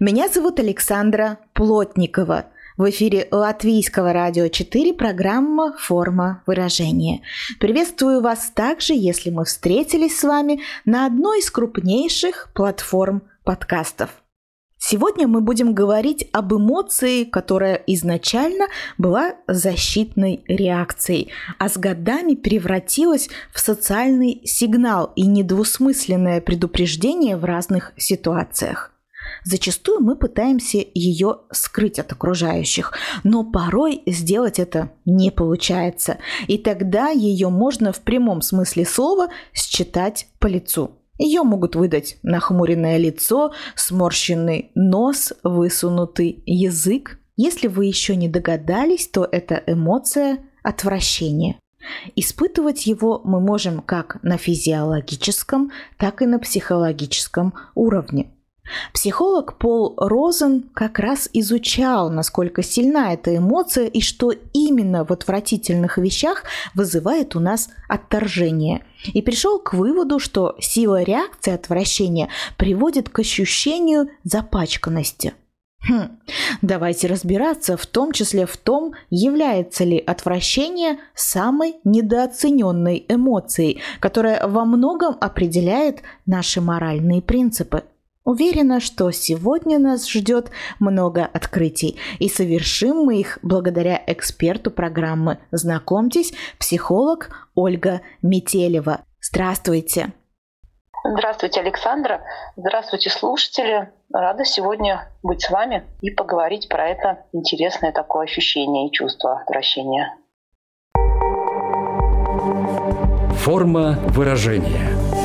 Меня зовут Александра Плотникова. В эфире Латвийского радио 4 программа «Форма выражения». Приветствую вас также, если мы встретились с вами на одной из крупнейших платформ подкастов. Сегодня мы будем говорить об эмоции, которая изначально была защитной реакцией, а с годами превратилась в социальный сигнал и недвусмысленное предупреждение в разных ситуациях. Зачастую мы пытаемся ее скрыть от окружающих, но порой сделать это не получается, и тогда ее можно в прямом смысле слова считать по лицу. Ее могут выдать нахмуренное лицо, сморщенный нос, высунутый язык. Если вы еще не догадались, то это эмоция отвращения. Испытывать его мы можем как на физиологическом, так и на психологическом уровне. Психолог Пол Розен как раз изучал, насколько сильна эта эмоция и что именно в отвратительных вещах вызывает у нас отторжение. И пришел к выводу, что сила реакции отвращения приводит к ощущению запачканности. Хм, давайте разбираться в том числе в том, является ли отвращение самой недооцененной эмоцией, которая во многом определяет наши моральные принципы – Уверена, что сегодня нас ждет много открытий, и совершим мы их благодаря эксперту программы. Знакомьтесь, психолог Ольга Метелева. Здравствуйте! Здравствуйте, Александра. Здравствуйте, слушатели. Рада сегодня быть с вами и поговорить про это интересное такое ощущение и чувство отвращения. Форма выражения –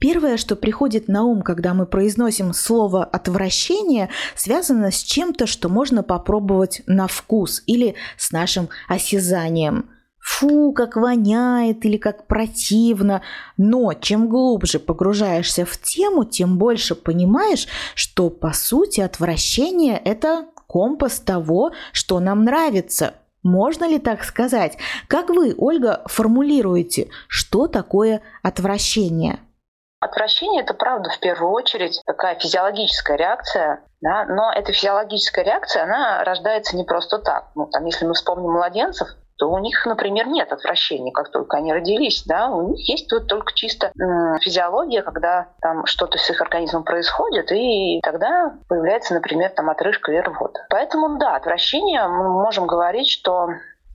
Первое, что приходит на ум, когда мы произносим слово «отвращение», связано с чем-то, что можно попробовать на вкус или с нашим осязанием. Фу, как воняет или как противно. Но чем глубже погружаешься в тему, тем больше понимаешь, что по сути отвращение – это компас того, что нам нравится. Можно ли так сказать? Как вы, Ольга, формулируете, что такое отвращение? Отвращение – это, правда, в первую очередь такая физиологическая реакция, да, но эта физиологическая реакция, она рождается не просто так. Ну, там, если мы вспомним младенцев, то у них, например, нет отвращения, как только они родились, да, у них есть вот только чисто физиология, когда там что-то с их организмом происходит, и тогда появляется, например, там отрыжка или рвота. Поэтому, да, отвращение, мы можем говорить, что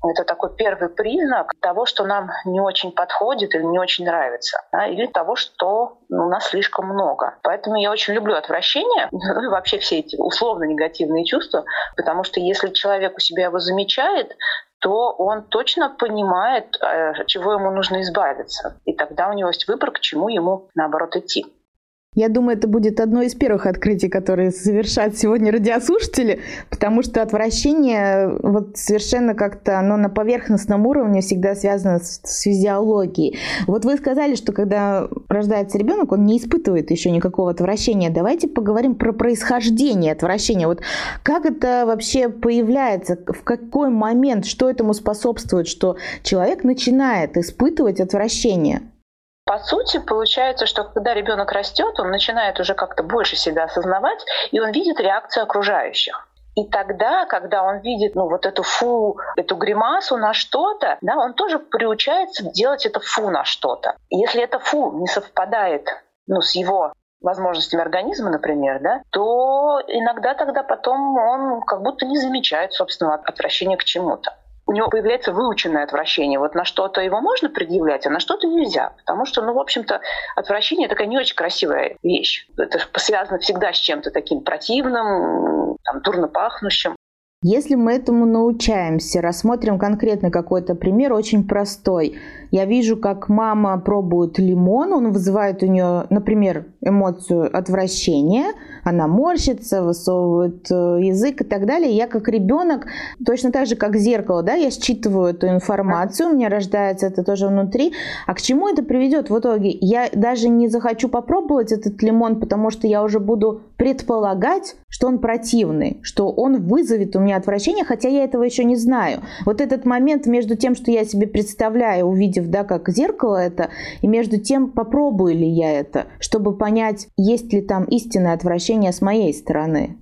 это такой первый признак того, что нам не очень подходит или не очень нравится, да, или того, что у нас слишком много. Поэтому я очень люблю отвращение, ну и вообще все эти условно негативные чувства, потому что если человек у себя его замечает, то он точно понимает, э, чего ему нужно избавиться. И тогда у него есть выбор, к чему ему, наоборот, идти. Я думаю, это будет одно из первых открытий, которые совершат сегодня радиослушатели, потому что отвращение вот совершенно как-то оно на поверхностном уровне всегда связано с, с физиологией. Вот вы сказали, что когда рождается ребенок, он не испытывает еще никакого отвращения. Давайте поговорим про происхождение отвращения. Вот как это вообще появляется, в какой момент, что этому способствует, что человек начинает испытывать отвращение? По сути, получается, что когда ребенок растет, он начинает уже как-то больше себя осознавать, и он видит реакцию окружающих. И тогда, когда он видит ну, вот эту фу, эту гримасу на что-то, да, он тоже приучается делать это фу на что-то. Если это фу не совпадает ну, с его возможностями организма, например, да, то иногда тогда потом он как будто не замечает собственного отвращения к чему-то у него появляется выученное отвращение. Вот на что-то его можно предъявлять, а на что-то нельзя. Потому что, ну, в общем-то, отвращение такая не очень красивая вещь. Это связано всегда с чем-то таким противным, там, дурно пахнущим. Если мы этому научаемся, рассмотрим конкретно какой-то пример, очень простой. Я вижу, как мама пробует лимон, он вызывает у нее, например, эмоцию отвращения, она морщится, высовывает э, язык и так далее. Я как ребенок, точно так же, как зеркало, да, я считываю эту информацию, у меня рождается это тоже внутри. А к чему это приведет в итоге? Я даже не захочу попробовать этот лимон, потому что я уже буду предполагать, что он противный, что он вызовет у меня отвращение, хотя я этого еще не знаю. Вот этот момент между тем, что я себе представляю, увидев, да, как зеркало это, и между тем, попробую ли я это, чтобы понять, есть ли там истинное отвращение с моей стороны.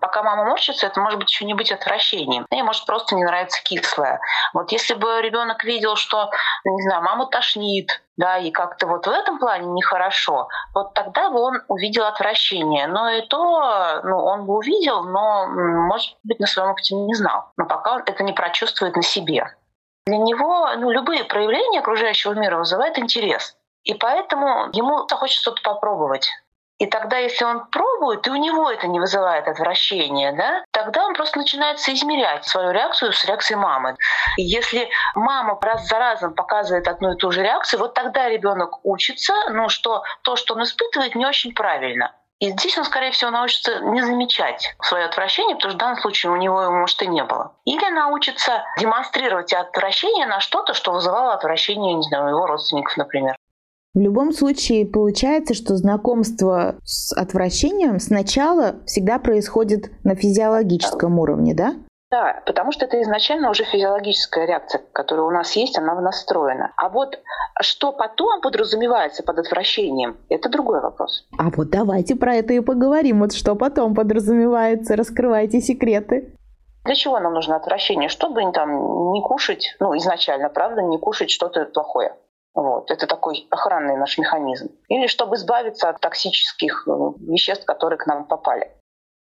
Пока мама морщится, это может быть еще не быть отвращением. Ей может просто не нравится кислое. Вот если бы ребенок видел, что, не знаю, маму тошнит, да, и как-то вот в этом плане нехорошо, вот тогда бы он увидел отвращение. Но и то, ну, он бы увидел, но, может быть, на своем опыте не знал. Но пока он это не прочувствует на себе. Для него ну, любые проявления окружающего мира вызывают интерес. И поэтому ему хочется что-то попробовать. И тогда, если он пробует, и у него это не вызывает отвращения, да, тогда он просто начинает соизмерять свою реакцию с реакцией мамы. И если мама раз за разом показывает одну и ту же реакцию, вот тогда ребенок учится, ну, что то, что он испытывает, не очень правильно. И здесь он, скорее всего, научится не замечать свое отвращение, потому что в данном случае у него его, может, и не было. Или научится демонстрировать отвращение на что-то, что вызывало отвращение, не знаю, его родственников, например. В любом случае получается, что знакомство с отвращением сначала всегда происходит на физиологическом уровне, да? Да, потому что это изначально уже физиологическая реакция, которая у нас есть, она настроена. А вот что потом подразумевается под отвращением, это другой вопрос. А вот давайте про это и поговорим. Вот что потом подразумевается, раскрывайте секреты. Для чего нам нужно отвращение? Чтобы там не кушать, ну изначально, правда, не кушать что-то плохое. Вот. Это такой охранный наш механизм. Или чтобы избавиться от токсических э, веществ, которые к нам попали.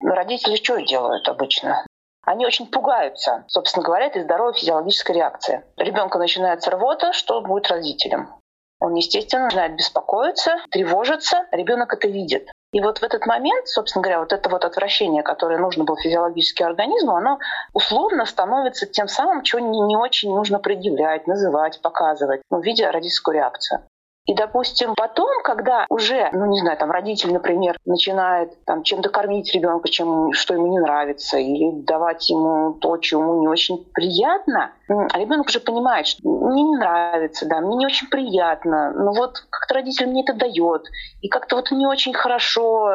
Родители что делают обычно? Они очень пугаются, собственно говоря, этой здоровой физиологической реакции. Ребенка начинается рвота, что будет родителям? Он, естественно, начинает беспокоиться, тревожиться, ребенок это видит. И вот в этот момент, собственно говоря, вот это вот отвращение, которое нужно было физиологически организму, оно условно становится тем самым, чего не, не очень нужно предъявлять, называть, показывать, ну, видя родительскую реакцию. И, допустим, потом, когда уже, ну не знаю, там родитель, например, начинает там чем-то кормить ребенка, чем что ему не нравится, или давать ему то, что ему не очень приятно, а ребенок уже понимает, что мне не нравится, да, мне не очень приятно, но вот как-то родитель мне это дает, и как-то вот не очень хорошо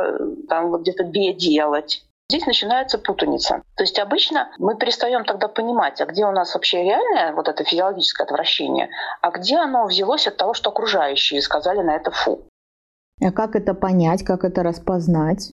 там вот где-то бе делать. Здесь начинается путаница. То есть обычно мы перестаем тогда понимать, а где у нас вообще реальное вот это физиологическое отвращение, а где оно взялось от того, что окружающие сказали на это фу. А как это понять, как это распознать?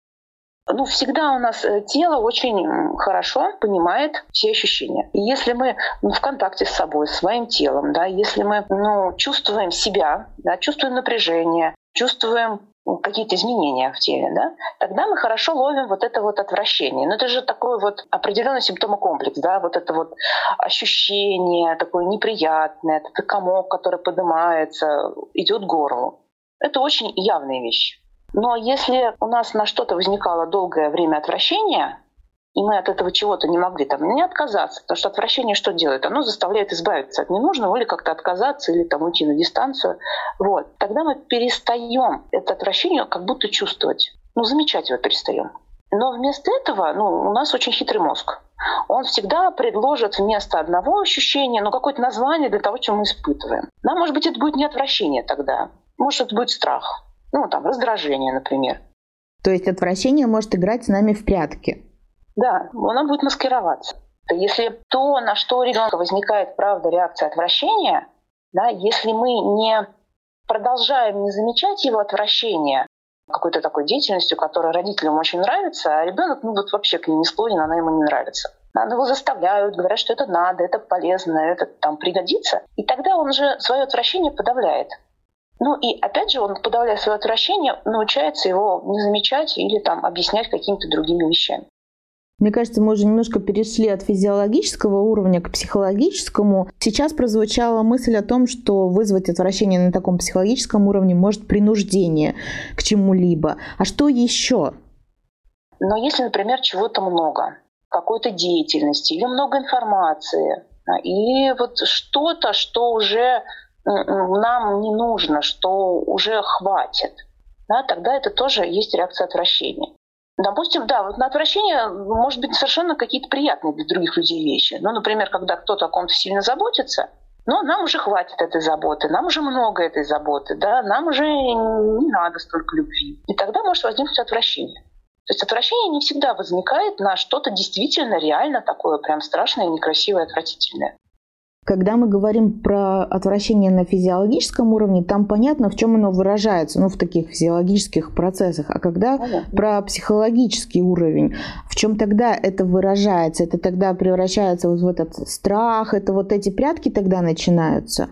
Ну, всегда у нас э, тело очень хорошо понимает все ощущения. И если мы ну, в контакте с собой, с своим телом, да, если мы ну, чувствуем себя, да, чувствуем напряжение, чувствуем какие-то изменения в теле, да, тогда мы хорошо ловим вот это вот отвращение. Но это же такой вот определенный симптомокомплекс, да, вот это вот ощущение такое неприятное, это комок, который поднимается, идет горлу. Это очень явные вещи. Но если у нас на что-то возникало долгое время отвращения, и мы от этого чего-то не могли там не отказаться, потому что отвращение что делает? Оно заставляет избавиться от ненужного или как-то отказаться, или там уйти на дистанцию. Вот. Тогда мы перестаем это отвращение как будто чувствовать. Ну, замечать его перестаем. Но вместо этого ну, у нас очень хитрый мозг. Он всегда предложит вместо одного ощущения ну, какое-то название для того, чем мы испытываем. Да, может быть, это будет не отвращение тогда. Может, это будет страх. Ну, там, раздражение, например. То есть отвращение может играть с нами в прятки? Да, она будет маскироваться. Если то, на что у ребенка возникает, правда, реакция отвращения, да, если мы не продолжаем не замечать его отвращение какой-то такой деятельностью, которая родителям очень нравится, а ребенок ну, вот вообще к ней не склонен, она ему не нравится. Надо его заставляют, говорят, что это надо, это полезно, это там пригодится. И тогда он же свое отвращение подавляет. Ну и опять же, он, подавляя свое отвращение, научается его не замечать или там объяснять какими-то другими вещами. Мне кажется, мы уже немножко перешли от физиологического уровня к психологическому. Сейчас прозвучала мысль о том, что вызвать отвращение на таком психологическом уровне может принуждение к чему-либо. А что еще? Но если, например, чего-то много, какой-то деятельности или много информации, или вот что-то, что уже нам не нужно, что уже хватит, да, тогда это тоже есть реакция отвращения. Допустим, да, вот на отвращение может быть совершенно какие-то приятные для других людей вещи. Ну, например, когда кто-то о ком-то сильно заботится, но нам уже хватит этой заботы, нам уже много этой заботы, да, нам уже не надо столько любви. И тогда может возникнуть отвращение. То есть отвращение не всегда возникает на что-то действительно реально такое прям страшное, некрасивое, отвратительное. Когда мы говорим про отвращение на физиологическом уровне, там понятно, в чем оно выражается, ну, в таких физиологических процессах. А когда понятно. про психологический уровень, в чем тогда это выражается? Это тогда превращается вот в этот страх, это вот эти прятки тогда начинаются?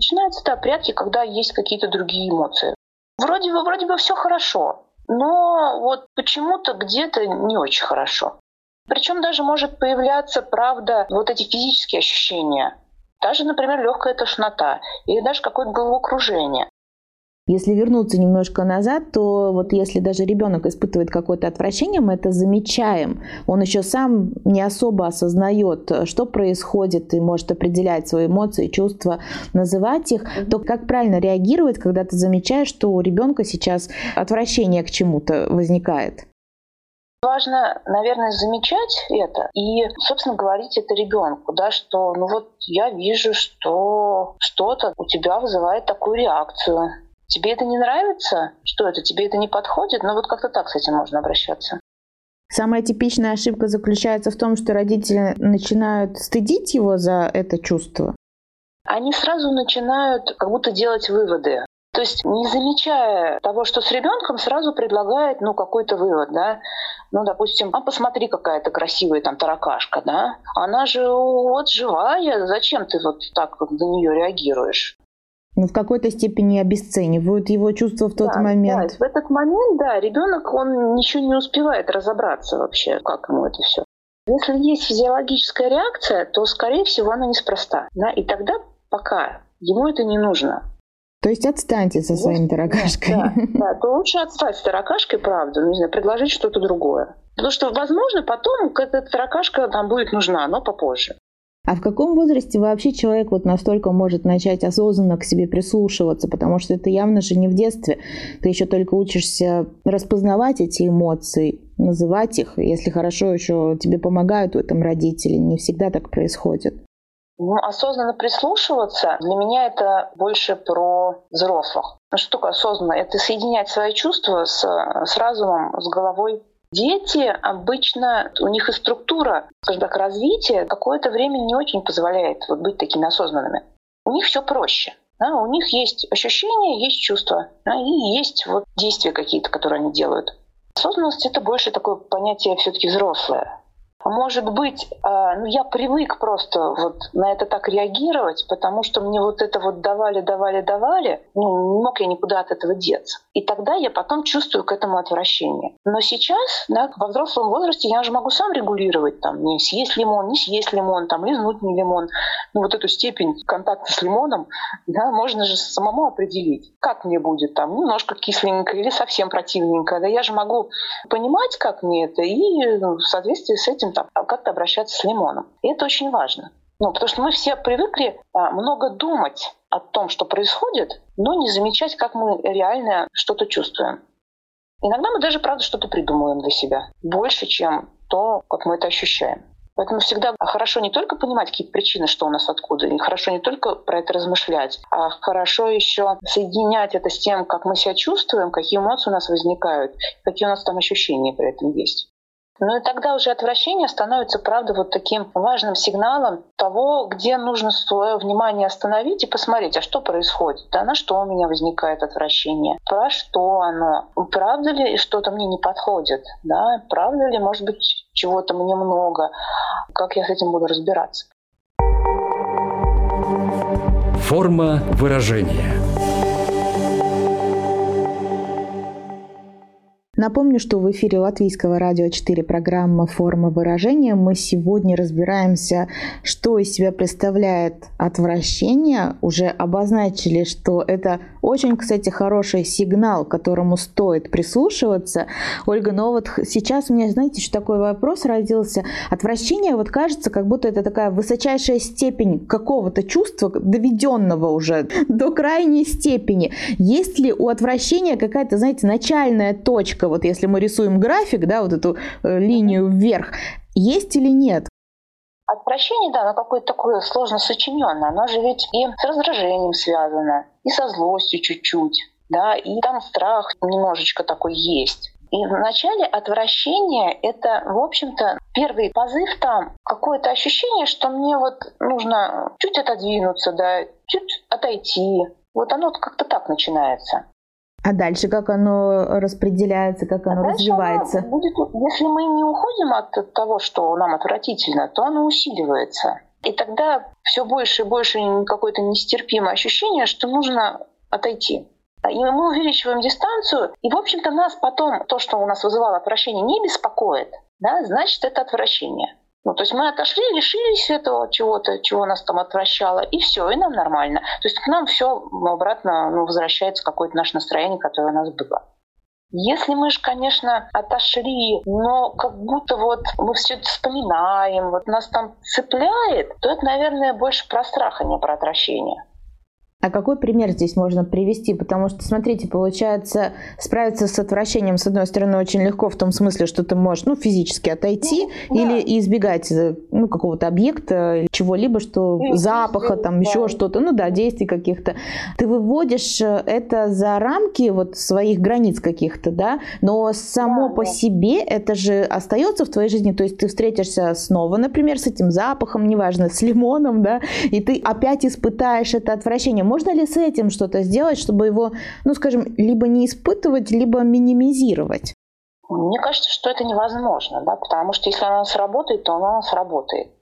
Начинаются, да, прятки, когда есть какие-то другие эмоции. Вроде бы, вроде бы все хорошо, но вот почему-то где-то не очень хорошо. Причем даже может появляться, правда, вот эти физические ощущения. Даже, например, легкая тошнота или даже какое-то головокружение. Если вернуться немножко назад, то вот если даже ребенок испытывает какое-то отвращение, мы это замечаем. Он еще сам не особо осознает, что происходит, и может определять свои эмоции, чувства, называть их. То как правильно реагировать, когда ты замечаешь, что у ребенка сейчас отвращение к чему-то возникает? Важно, наверное, замечать это и, собственно, говорить это ребенку, да, что, ну вот я вижу, что что-то у тебя вызывает такую реакцию. Тебе это не нравится? Что это? Тебе это не подходит? Ну вот как-то так с этим можно обращаться. Самая типичная ошибка заключается в том, что родители начинают стыдить его за это чувство. Они сразу начинают как будто делать выводы. То есть не замечая того, что с ребенком, сразу предлагает ну, какой-то вывод, да. Ну, допустим, а посмотри, какая то красивая там таракашка, да. Она же вот живая, зачем ты вот так вот на нее реагируешь? Ну, в какой-то степени обесценивают его чувства в тот да, момент. Да, в этот момент, да, ребенок, он ничего не успевает разобраться вообще, как ему это все. Если есть физиологическая реакция, то, скорее всего, она неспроста. Да? И тогда пока ему это не нужно. То есть отстаньте со своим таракашкой. Да, да, то лучше отстать с таракашкой, правда, ну, не знаю, предложить что-то другое. Потому что, возможно, потом эта таракашка нам будет нужна, но попозже. А в каком возрасте вообще человек вот настолько может начать осознанно к себе прислушиваться? Потому что это явно же не в детстве. Ты еще только учишься распознавать эти эмоции, называть их. Если хорошо еще тебе помогают в этом родители, не всегда так происходит. Ну, осознанно прислушиваться, для меня это больше про взрослых. Ну, что такое осознанно? Это соединять свои чувства с, с разумом, с головой. Дети обычно, у них и структура, скажем так, развития какое-то время не очень позволяет вот быть такими осознанными. У них все проще. Да, у них есть ощущения, есть чувства, да, и есть вот действия какие-то, которые они делают. Осознанность — это больше такое понятие все таки взрослое. Может быть, а, ну я привык просто вот на это так реагировать, потому что мне вот это вот давали, давали, давали, ну не мог я никуда от этого деться. И тогда я потом чувствую к этому отвращение. Но сейчас, да, во взрослом возрасте я же могу сам регулировать, там, не съесть лимон, не съесть лимон, там, лизнуть не лимон. Ну вот эту степень контакта с лимоном, да, можно же самому определить, как мне будет там, немножко кисленько или совсем противненько. Да я же могу понимать, как мне это, и ну, в соответствии с этим там, как-то обращаться с лимоном. И это очень важно. Ну, потому что мы все привыкли а, много думать о том, что происходит, но не замечать, как мы реально что-то чувствуем. Иногда мы даже, правда, что-то придумываем для себя. Больше, чем то, как мы это ощущаем. Поэтому всегда хорошо не только понимать какие причины, что у нас откуда, и хорошо не только про это размышлять, а хорошо еще соединять это с тем, как мы себя чувствуем, какие эмоции у нас возникают, какие у нас там ощущения при этом есть. Ну и тогда уже отвращение становится, правда, вот таким важным сигналом того, где нужно свое внимание остановить и посмотреть, а что происходит, да, на что у меня возникает отвращение, про что оно, правда ли что-то мне не подходит, да, правда ли, может быть, чего-то мне много, как я с этим буду разбираться. Форма выражения – Напомню, что в эфире Латвийского радио 4 программа «Форма выражения». Мы сегодня разбираемся, что из себя представляет отвращение. Уже обозначили, что это очень, кстати, хороший сигнал, к которому стоит прислушиваться. Ольга, но вот сейчас у меня, знаете, еще такой вопрос родился. Отвращение, вот кажется, как будто это такая высочайшая степень какого-то чувства, доведенного уже до крайней степени. Есть ли у отвращения какая-то, знаете, начальная точка, графика, вот если мы рисуем график, да, вот эту э, линию вверх, есть или нет? Отвращение, да, оно какое-то такое сложно сочиненное. Оно же ведь и с раздражением связано, и со злостью чуть-чуть, да, и там страх немножечко такой есть. И в начале отвращение — это, в общем-то, первый позыв там, какое-то ощущение, что мне вот нужно чуть отодвинуться, да, чуть отойти. Вот оно как-то так начинается. А дальше как оно распределяется, как оно а развивается? Оно будет, если мы не уходим от того, что нам отвратительно, то оно усиливается. И тогда все больше и больше какое-то нестерпимое ощущение, что нужно отойти. И мы увеличиваем дистанцию, и, в общем-то, нас потом то, что у нас вызывало отвращение, не беспокоит. Да? Значит, это отвращение. Ну, то есть мы отошли, лишились этого чего-то, чего нас там отвращало, и все, и нам нормально. То есть к нам все обратно ну, возвращается какое-то наше настроение, которое у нас было. Если мы же, конечно, отошли, но как будто вот мы все это вспоминаем, вот нас там цепляет, то это, наверное, больше про страх, а не про отвращение. А какой пример здесь можно привести? Потому что, смотрите, получается, справиться с отвращением, с одной стороны, очень легко в том смысле, что ты можешь ну, физически отойти ну, или да. избегать э, ну, какого-то объекта чего-либо, что и запаха, там да. еще что-то, ну да, действий каких-то. Ты выводишь э, это за рамки вот своих границ каких-то, да, но само да, по да. себе это же остается в твоей жизни, то есть ты встретишься снова, например, с этим запахом, неважно, с лимоном, да, и ты опять испытаешь это отвращение можно ли с этим что-то сделать, чтобы его, ну, скажем, либо не испытывать, либо минимизировать? Мне кажется, что это невозможно, да, потому что если она сработает, то она сработает.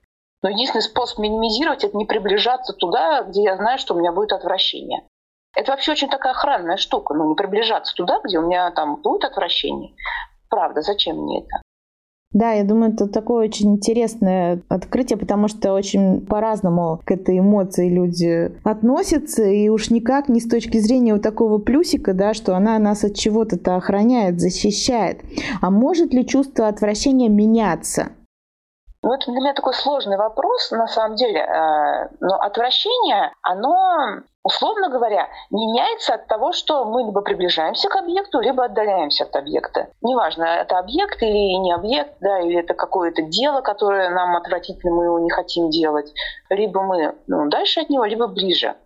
Но единственный способ минимизировать — это не приближаться туда, где я знаю, что у меня будет отвращение. Это вообще очень такая охранная штука, ну, не приближаться туда, где у меня там будет отвращение. Правда, зачем мне это? Да, я думаю, это такое очень интересное открытие, потому что очень по-разному к этой эмоции люди относятся, и уж никак не с точки зрения вот такого плюсика, да, что она нас от чего-то охраняет, защищает. А может ли чувство отвращения меняться? Ну, это для меня такой сложный вопрос, на самом деле. Э, но отвращение, оно, условно говоря, меняется от того, что мы либо приближаемся к объекту, либо отдаляемся от объекта. Неважно, это объект или не объект, да, или это какое-то дело, которое нам отвратительно, мы его не хотим делать. Либо мы ну, дальше от него, либо ближе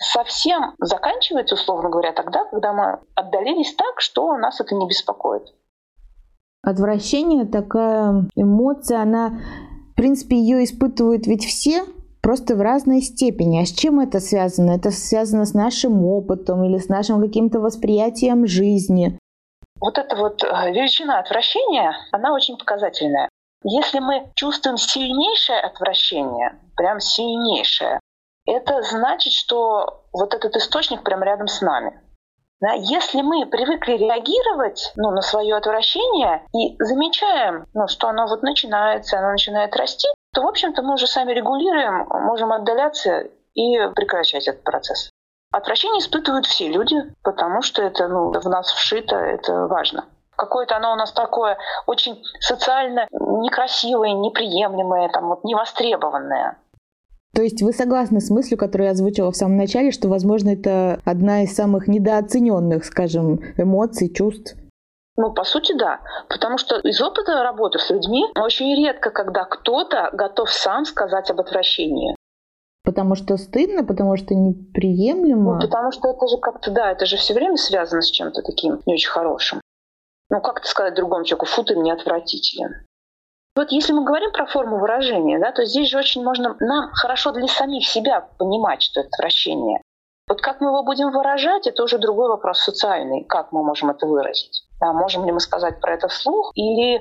совсем заканчивается, условно говоря, тогда, когда мы отдалились так, что нас это не беспокоит. Отвращение такая эмоция, она, в принципе, ее испытывают ведь все, просто в разной степени. А с чем это связано? Это связано с нашим опытом или с нашим каким-то восприятием жизни. Вот эта вот э, величина отвращения, она очень показательная. Если мы чувствуем сильнейшее отвращение, прям сильнейшее, это значит, что вот этот источник прям рядом с нами. Да, если мы привыкли реагировать ну, на свое отвращение и замечаем, ну, что оно вот начинается, оно начинает расти, то, в общем-то, мы уже сами регулируем, можем отдаляться и прекращать этот процесс. Отвращение испытывают все люди, потому что это ну, в нас вшито, это важно. Какое-то оно у нас такое очень социально некрасивое, неприемлемое, там, вот, невостребованное. То есть вы согласны с мыслью, которую я озвучила в самом начале, что, возможно, это одна из самых недооцененных, скажем, эмоций, чувств? Ну, по сути, да. Потому что из опыта работы с людьми очень редко, когда кто-то готов сам сказать об отвращении. Потому что стыдно, потому что неприемлемо. Ну, потому что это же как-то, да, это же все время связано с чем-то таким не очень хорошим. Ну, как то сказать другому человеку, фу, ты мне отвратителен. Вот если мы говорим про форму выражения, да, то здесь же очень можно нам хорошо для самих себя понимать, что это отвращение. Вот как мы его будем выражать, это уже другой вопрос социальный, как мы можем это выразить. Да, можем ли мы сказать про это вслух, или э,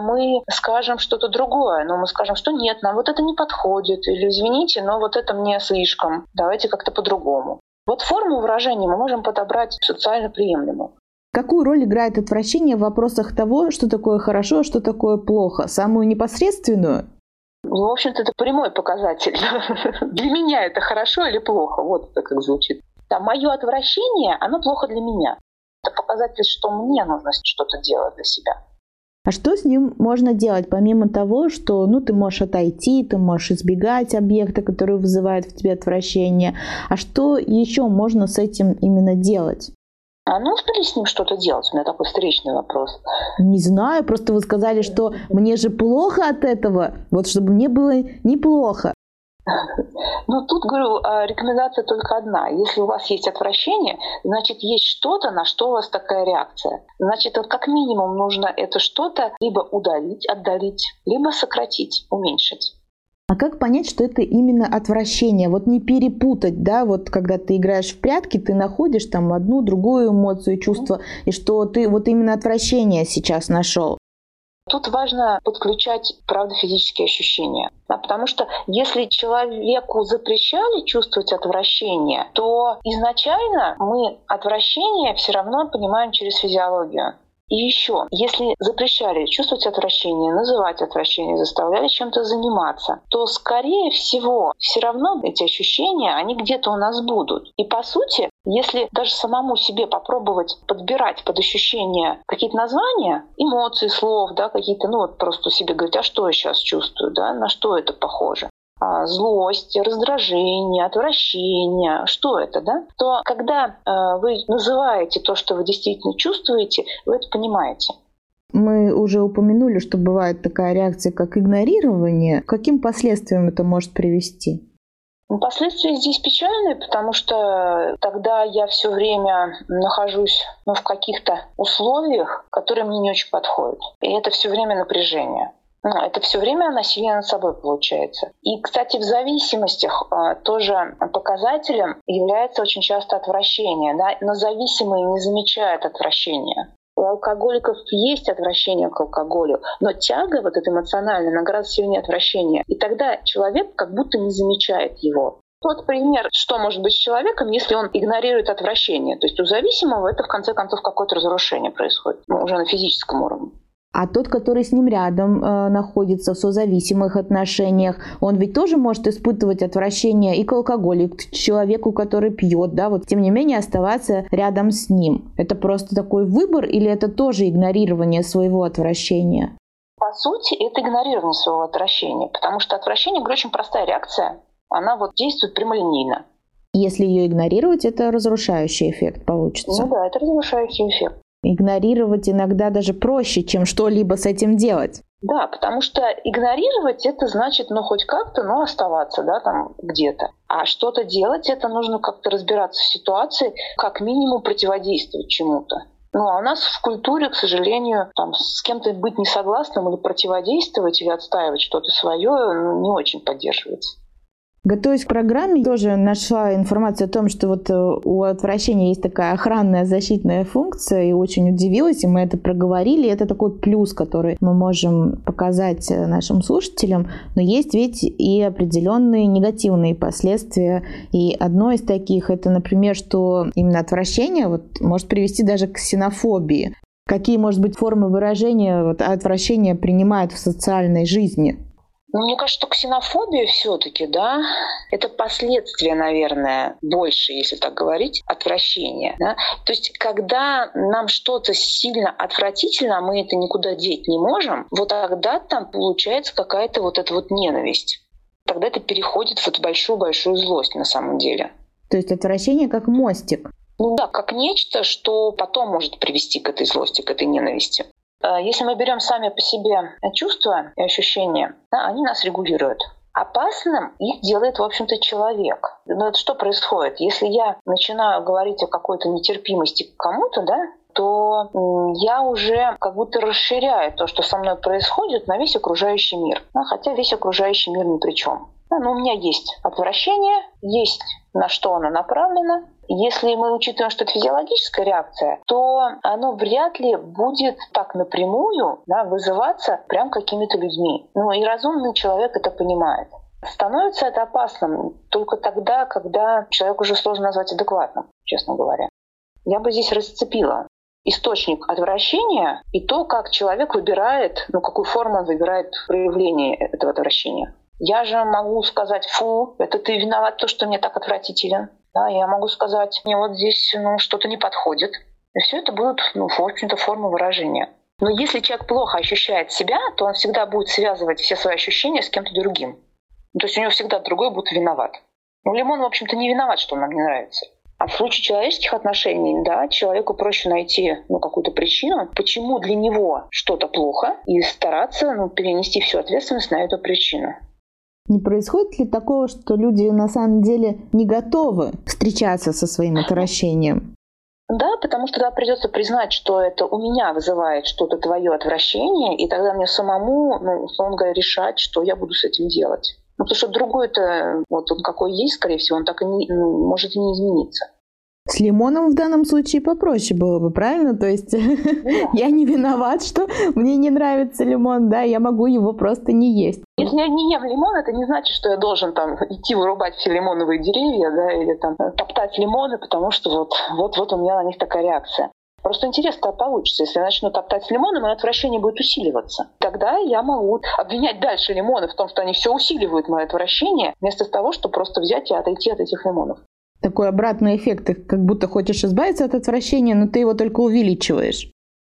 мы скажем что-то другое, но мы скажем, что нет, нам вот это не подходит, или извините, но вот это мне слишком, давайте как-то по-другому. Вот форму выражения мы можем подобрать социально приемлемую. Какую роль играет отвращение в вопросах того, что такое хорошо, а что такое плохо? Самую непосредственную? Ну, в общем-то, это прямой показатель. Для меня это хорошо или плохо? Вот это как звучит. Да, мое отвращение, оно плохо для меня. Это показатель, что мне нужно что-то делать для себя. А что с ним можно делать, помимо того, что ну, ты можешь отойти, ты можешь избегать объекта, который вызывает в тебе отвращение, а что еще можно с этим именно делать? А нужно ли с ним что-то делать? У меня такой встречный вопрос. Не знаю, просто вы сказали, что мне же плохо от этого, вот чтобы мне было неплохо. Ну, тут, говорю, а, рекомендация только одна. Если у вас есть отвращение, значит, есть что-то, на что у вас такая реакция. Значит, вот как минимум нужно это что-то либо удалить, отдалить, либо сократить, уменьшить. А как понять, что это именно отвращение? Вот не перепутать, да, вот когда ты играешь в прятки, ты находишь там одну, другую эмоцию, чувство, и что ты вот именно отвращение сейчас нашел. Тут важно подключать, правда, физические ощущения. Да, потому что если человеку запрещали чувствовать отвращение, то изначально мы отвращение все равно понимаем через физиологию. И еще, если запрещали чувствовать отвращение, называть отвращение, заставляли чем-то заниматься, то, скорее всего, все равно эти ощущения, они где-то у нас будут. И, по сути, если даже самому себе попробовать подбирать под ощущения какие-то названия, эмоции, слов, да, какие-то, ну вот просто себе говорить, а что я сейчас чувствую, да, на что это похоже, злость, раздражение, отвращение, что это, да, то когда э, вы называете то, что вы действительно чувствуете, вы это понимаете. Мы уже упомянули, что бывает такая реакция, как игнорирование. К каким последствиям это может привести? Ну, последствия здесь печальные, потому что тогда я все время нахожусь ну, в каких-то условиях, которые мне не очень подходят. И это все время напряжение. Ну, это все время насилие над собой получается. И, кстати, в зависимостях а, тоже показателем является очень часто отвращение. Да? Но зависимые не замечают отвращения. У алкоголиков есть отвращение к алкоголю, но тяга вот эта эмоциональная, она гораздо сильнее отвращения. И тогда человек как будто не замечает его. Вот пример, что может быть с человеком, если он игнорирует отвращение. То есть у зависимого это в конце концов какое-то разрушение происходит, ну, уже на физическом уровне. А тот, который с ним рядом э, находится в созависимых отношениях, он ведь тоже может испытывать отвращение и к алкоголю, и к человеку, который пьет, да, вот тем не менее оставаться рядом с ним. Это просто такой выбор или это тоже игнорирование своего отвращения? По сути, это игнорирование своего отвращения, потому что отвращение, говорю, очень простая реакция. Она вот действует прямолинейно. Если ее игнорировать, это разрушающий эффект получится. Ну да, это разрушающий эффект. Игнорировать иногда даже проще, чем что-либо с этим делать. Да, потому что игнорировать это значит, ну, хоть как-то, но оставаться, да, там где-то. А что-то делать, это нужно как-то разбираться в ситуации, как минимум противодействовать чему-то. Ну, а у нас в культуре, к сожалению, там, с кем-то быть не согласным или противодействовать, или отстаивать что-то свое ну, не очень поддерживается. Готовясь к программе, тоже нашла информацию о том, что вот э, у отвращения есть такая охранная защитная функция, и очень удивилась, и мы это проговорили. Это такой плюс, который мы можем показать э, нашим слушателям, но есть ведь и определенные негативные последствия. И одно из таких это, например, что именно отвращение вот, может привести даже к ксенофобии. Какие, может быть, формы выражения вот, отвращения принимают в социальной жизни? Ну, мне кажется, что ксенофобия все-таки, да, это последствия, наверное, больше, если так говорить, отвращения. Да? То есть, когда нам что-то сильно отвратительно, а мы это никуда деть не можем, вот тогда там получается какая-то вот эта вот ненависть. Тогда это переходит в большую-большую злость на самом деле. То есть отвращение как мостик. Ну да, как нечто, что потом может привести к этой злости, к этой ненависти. Э, если мы берем сами по себе чувства и ощущения, да, они нас регулируют. Опасным их делает, в общем-то, человек. Но это что происходит? Если я начинаю говорить о какой-то нетерпимости к кому-то, да, то я уже как будто расширяю то, что со мной происходит, на весь окружающий мир. Да, хотя весь окружающий мир ни при чем. Да, но у меня есть отвращение, есть на что оно направлено, если мы учитываем, что это физиологическая реакция, то оно вряд ли будет так напрямую да, вызываться прям какими-то людьми. Ну и разумный человек это понимает. Становится это опасным только тогда, когда человек уже сложно назвать адекватным, честно говоря. Я бы здесь расцепила. источник отвращения и то, как человек выбирает, ну, какую форму он выбирает проявление этого отвращения. Я же могу сказать, фу, это ты виноват, то, что мне так отвратителен. Да, я могу сказать, мне вот здесь ну, что-то не подходит. И все это будут, ну, в общем-то, формы выражения. Но если человек плохо ощущает себя, то он всегда будет связывать все свои ощущения с кем-то другим. Ну, то есть у него всегда другой будет виноват. Ну, лимон, в общем-то, не виноват, что он нам не нравится. А в случае человеческих отношений, да, человеку проще найти ну, какую-то причину, почему для него что-то плохо, и стараться ну, перенести всю ответственность на эту причину. Не происходит ли такого, что люди на самом деле не готовы встречаться со своим отвращением? Да, потому что тогда придется признать, что это у меня вызывает что-то твое отвращение, и тогда мне самому, ну, условно говоря, решать, что я буду с этим делать. Ну, потому что другой-то, вот он какой есть, скорее всего, он так и не, ну, может и не измениться. С лимоном в данном случае попроще было бы, правильно? То есть я не виноват, что мне не нравится лимон, да, я могу его просто не есть. Если я не ем лимон, это не значит, что я должен там идти вырубать все лимоновые деревья, да, или там топтать лимоны, потому что вот, вот, вот у меня на них такая реакция. Просто интересно получится. Если я начну топтать лимоны, мое отвращение будет усиливаться. Тогда я могу обвинять дальше лимоны в том, что они все усиливают мое отвращение, вместо того, чтобы просто взять и отойти от этих лимонов такой обратный эффект. Ты как будто хочешь избавиться от отвращения, но ты его только увеличиваешь.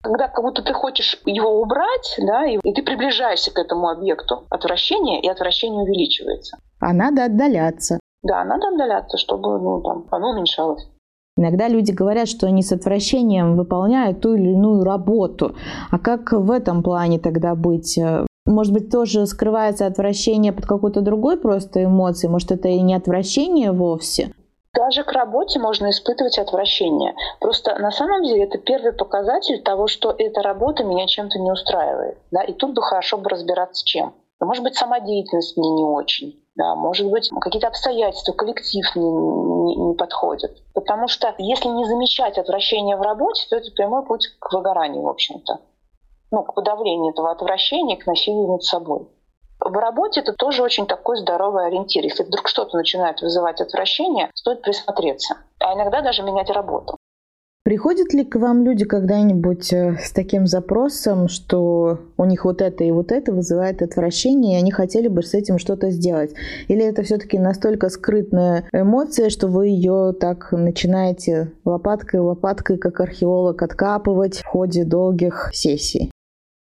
Когда как будто ты хочешь его убрать, да, и, и ты приближаешься к этому объекту отвращения, и отвращение увеличивается. А надо отдаляться. Да, надо отдаляться, чтобы ну, там, оно уменьшалось. Иногда люди говорят, что они с отвращением выполняют ту или иную работу. А как в этом плане тогда быть? Может быть, тоже скрывается отвращение под какой-то другой просто эмоцией? Может, это и не отвращение вовсе? Даже к работе можно испытывать отвращение. Просто на самом деле это первый показатель того, что эта работа меня чем-то не устраивает. Да? И тут бы хорошо бы разбираться чем. Может быть, сама деятельность мне не очень. Да, может быть, какие-то обстоятельства, коллектив не, не, не подходит. Потому что если не замечать отвращение в работе, то это прямой путь к выгоранию, в общем-то. Ну, к подавлению этого отвращения, к насилию над собой. В работе это тоже очень такой здоровый ориентир. Если вдруг что-то начинает вызывать отвращение, стоит присмотреться, а иногда даже менять работу. Приходят ли к вам люди когда-нибудь э, с таким запросом, что у них вот это и вот это вызывает отвращение, и они хотели бы с этим что-то сделать? Или это все-таки настолько скрытная эмоция, что вы ее так начинаете лопаткой лопаткой, как археолог, откапывать в ходе долгих сессий?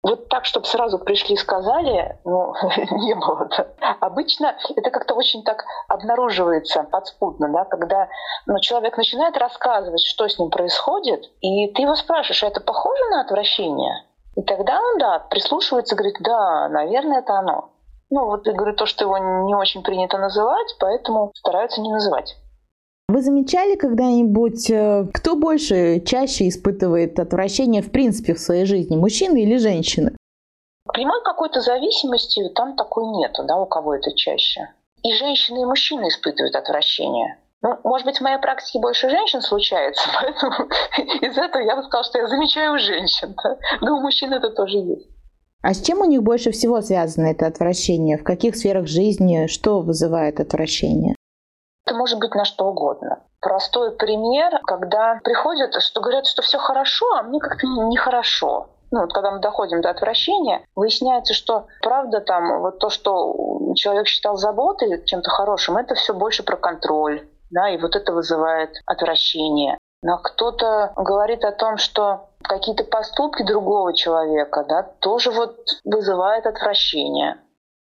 Вот так, чтобы сразу пришли и сказали, ну, не было. -то. Обычно это как-то очень так обнаруживается подспудно, да, когда ну, человек начинает рассказывать, что с ним происходит, и ты его спрашиваешь, а это похоже на отвращение? И тогда он, да, прислушивается, говорит, да, наверное, это оно. Ну, вот я говорю, то, что его не очень принято называть, поэтому стараются не называть. Вы замечали когда-нибудь, э, кто больше, чаще испытывает отвращение в принципе в своей жизни, мужчины или женщины? Прямой какой-то зависимости там такой нету, да, у кого это чаще. И женщины, и мужчины испытывают отвращение. Ну, может быть, в моей практике больше женщин случается, поэтому из этого я бы сказала, что я замечаю у женщин. Да? Но у мужчин это тоже есть. А с чем у них больше всего связано это отвращение? В каких сферах жизни? Что вызывает отвращение? Это может быть на что угодно. Простой пример, когда приходят, что говорят, что все хорошо, а мне как-то нехорошо. Ну, вот когда мы доходим до отвращения, выясняется, что правда там вот то, что человек считал заботой, чем-то хорошим, это все больше про контроль. Да, и вот это вызывает отвращение. Но кто-то говорит о том, что какие-то поступки другого человека да, тоже вот вызывает отвращение.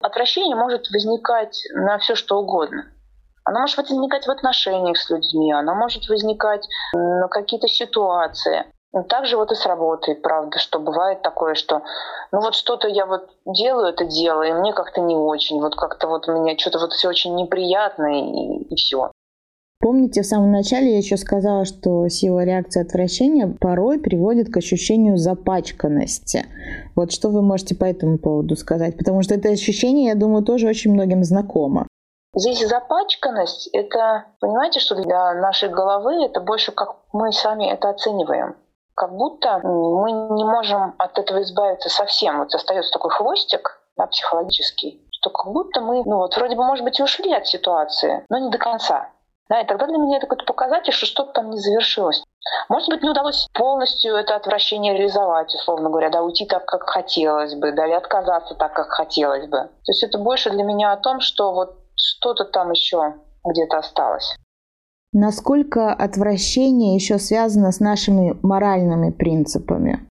Отвращение может возникать на все что угодно. Оно может возникать в отношениях с людьми, оно может возникать на какие-то ситуации. Но также вот и с работой, правда, что бывает такое, что ну вот что-то я вот делаю это дело, и мне как-то не очень, вот как-то вот у меня что-то вот все очень неприятно, и, и все. Помните, в самом начале я еще сказала, что сила реакции отвращения порой приводит к ощущению запачканности. Вот что вы можете по этому поводу сказать? Потому что это ощущение, я думаю, тоже очень многим знакомо. Здесь запачканность — это, понимаете, что для нашей головы это больше как мы сами это оцениваем. Как будто мы не можем от этого избавиться совсем. Вот остается такой хвостик да, психологический, что как будто мы, ну вот, вроде бы, может быть, и ушли от ситуации, но не до конца. Да, и тогда для меня это какой-то показатель, что что-то там не завершилось. Может быть, не удалось полностью это отвращение реализовать, условно говоря, да, уйти так, как хотелось бы, да, или отказаться так, как хотелось бы. То есть это больше для меня о том, что вот что-то там еще где-то осталось. Насколько отвращение еще связано с нашими моральными принципами?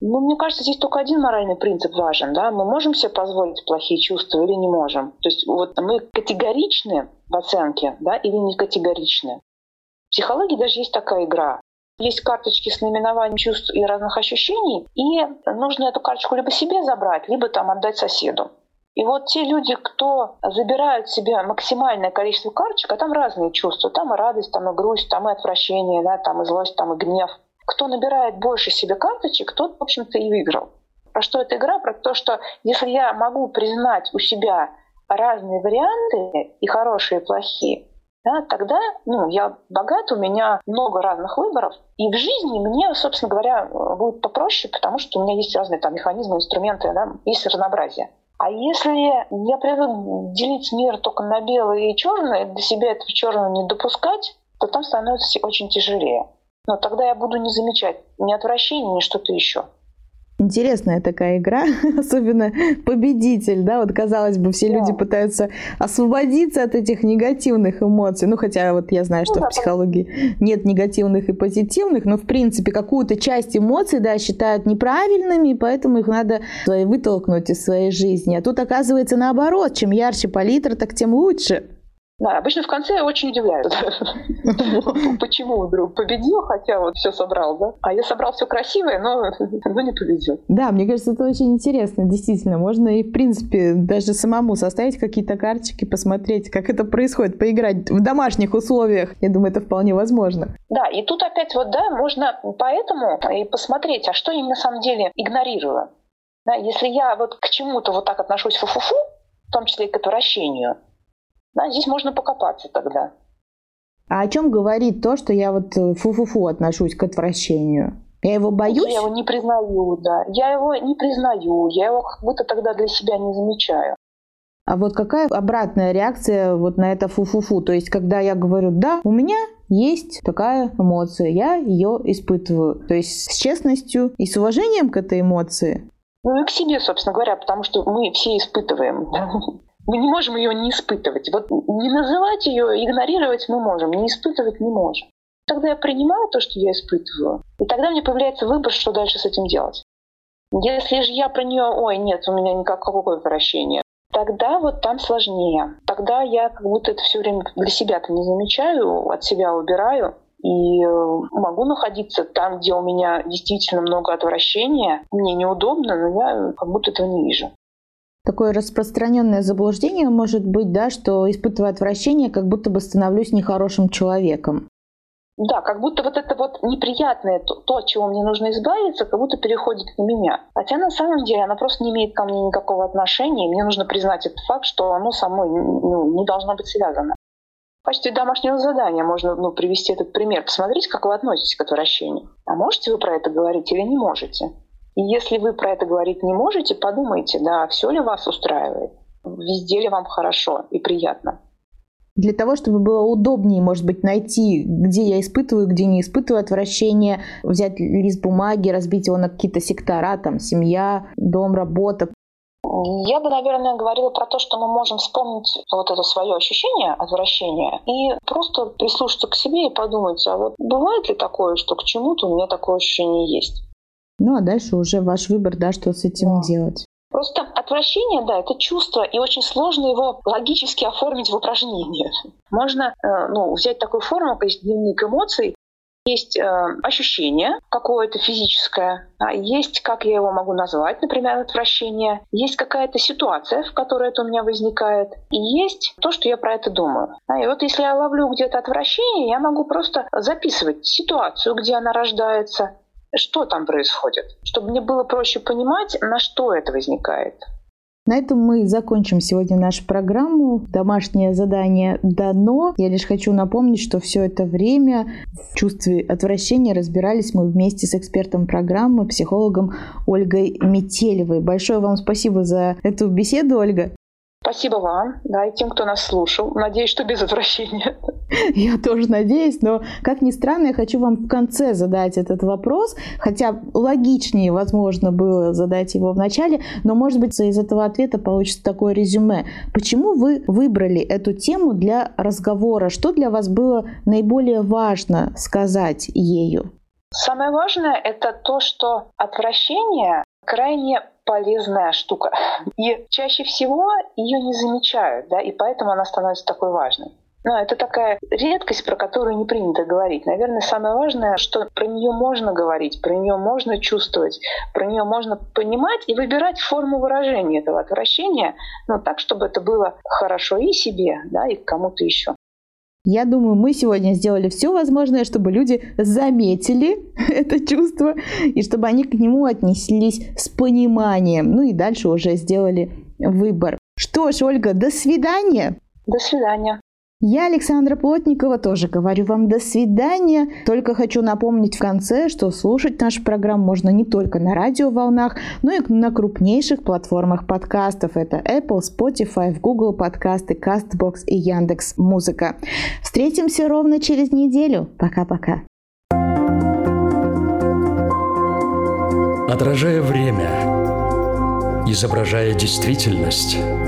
Ну, мне кажется, здесь только один моральный принцип важен. Да? Мы можем себе позволить плохие чувства или не можем? То есть вот мы категоричны в оценке да, или не категоричны? В психологии даже есть такая игра. Есть карточки с наименованием чувств и разных ощущений, и нужно эту карточку либо себе забрать, либо там отдать соседу. И вот те люди, кто забирают себе максимальное количество карточек, а там разные чувства, там и радость, там и грусть, там и отвращение, да, там и злость, там и гнев. Кто набирает больше себе карточек, тот, в общем-то, и выиграл. Про что эта игра? Про то, что если я могу признать у себя разные варианты, и хорошие, и плохие, да, тогда ну, я богат, у меня много разных выборов, и в жизни мне, собственно говоря, будет попроще, потому что у меня есть разные там, механизмы, инструменты, да, есть разнообразие. А если я привык делить мир только на белое и черное, для себя этого черного не допускать, то там становится очень тяжелее. Но тогда я буду не замечать ни отвращения, ни что-то еще. Интересная такая игра, особенно победитель, да, вот казалось бы, все да. люди пытаются освободиться от этих негативных эмоций, ну хотя вот я знаю, что ну, да, в психологии нет негативных и позитивных, но в принципе какую-то часть эмоций, да, считают неправильными, поэтому их надо вытолкнуть из своей жизни. А тут оказывается наоборот, чем ярче палитра, так тем лучше. Да, обычно в конце очень удивляют. Почему вдруг победил, хотя вот все собрал, да? А я собрал все красивое, но, но не победил. Да, мне кажется, это очень интересно, действительно. Можно и, в принципе, даже самому составить какие-то карточки, посмотреть, как это происходит, поиграть в домашних условиях. Я думаю, это вполне возможно. Да, и тут опять вот, да, можно поэтому и посмотреть, а что я на самом деле игнорирую. Да, если я вот к чему-то вот так отношусь фу-фу-фу, в том числе и к отвращению, да, здесь можно покопаться тогда. А о чем говорит то, что я вот э, фу-фу-фу отношусь к отвращению? Я его боюсь? Я его не признаю, да. Я его не признаю, я его как будто тогда для себя не замечаю. А вот какая обратная реакция вот на это фу-фу-фу? То есть, когда я говорю, да, у меня есть такая эмоция, я ее испытываю. То есть, с честностью и с уважением к этой эмоции. Ну и к себе, собственно говоря, потому что мы все испытываем. Мы не можем ее не испытывать. Вот не называть ее, игнорировать мы можем, не испытывать не можем. Тогда я принимаю то, что я испытываю, и тогда мне появляется выбор, что дальше с этим делать. Если же я про нее, ой, нет, у меня никакого отвращения, тогда вот там сложнее. Тогда я как будто это все время для себя-то не замечаю, от себя убираю, и э, могу находиться там, где у меня действительно много отвращения. Мне неудобно, но я как будто этого не вижу такое распространенное заблуждение может быть, да, что испытывая отвращение, как будто бы становлюсь нехорошим человеком. Да, как будто вот это вот неприятное, то, то, от чего мне нужно избавиться, как будто переходит на меня. Хотя на самом деле оно просто не имеет ко мне никакого отношения, и мне нужно признать этот факт, что оно со мной ну, не должно быть связано. В качестве домашнего задания можно ну, привести этот пример. Посмотрите, как вы относитесь к отвращению. А можете вы про это говорить или не можете? И если вы про это говорить не можете, подумайте, да, все ли вас устраивает, везде ли вам хорошо и приятно. Для того, чтобы было удобнее, может быть, найти, где я испытываю, где не испытываю отвращение, взять лист бумаги, разбить его на какие-то сектора, там, семья, дом, работа. Я бы, наверное, говорила про то, что мы можем вспомнить вот это свое ощущение отвращения и просто прислушаться к себе и подумать, а вот бывает ли такое, что к чему-то у меня такое ощущение есть? Ну а дальше уже ваш выбор, да, что с этим да. делать. Просто отвращение, да, это чувство, и очень сложно его логически оформить в упражнение. Можно э, ну, взять такую форму, как дневник эмоций, есть э, ощущение какое-то физическое, а есть, как я его могу назвать, например, отвращение, есть какая-то ситуация, в которой это у меня возникает, и есть то, что я про это думаю. А, и вот если я ловлю где-то отвращение, я могу просто записывать ситуацию, где она рождается, что там происходит, чтобы мне было проще понимать, на что это возникает. На этом мы закончим сегодня нашу программу. Домашнее задание дано. Я лишь хочу напомнить, что все это время в чувстве отвращения разбирались мы вместе с экспертом программы, психологом Ольгой Метелевой. Большое вам спасибо за эту беседу, Ольга. Спасибо вам, да, и тем, кто нас слушал. Надеюсь, что без отвращения. Я тоже надеюсь, но, как ни странно, я хочу вам в конце задать этот вопрос, хотя логичнее, возможно, было задать его в начале, но, может быть, из этого ответа получится такое резюме. Почему вы выбрали эту тему для разговора? Что для вас было наиболее важно сказать ею? Самое важное — это то, что отвращение крайне полезная штука. И чаще всего ее не замечают, да, и поэтому она становится такой важной. Но это такая редкость, про которую не принято говорить. Наверное, самое важное, что про нее можно говорить, про нее можно чувствовать, про нее можно понимать и выбирать форму выражения этого отвращения, но так, чтобы это было хорошо и себе, да, и кому-то еще. Я думаю, мы сегодня сделали все возможное, чтобы люди заметили это чувство и чтобы они к нему отнеслись с пониманием. Ну и дальше уже сделали выбор. Что ж, Ольга, до свидания. До свидания. Я, Александра Плотникова, тоже говорю вам до свидания. Только хочу напомнить в конце, что слушать нашу программу можно не только на радиоволнах, но и на крупнейших платформах подкастов. Это Apple, Spotify, Google подкасты, CastBox и Яндекс Музыка. Встретимся ровно через неделю. Пока-пока. Отражая время, изображая действительность –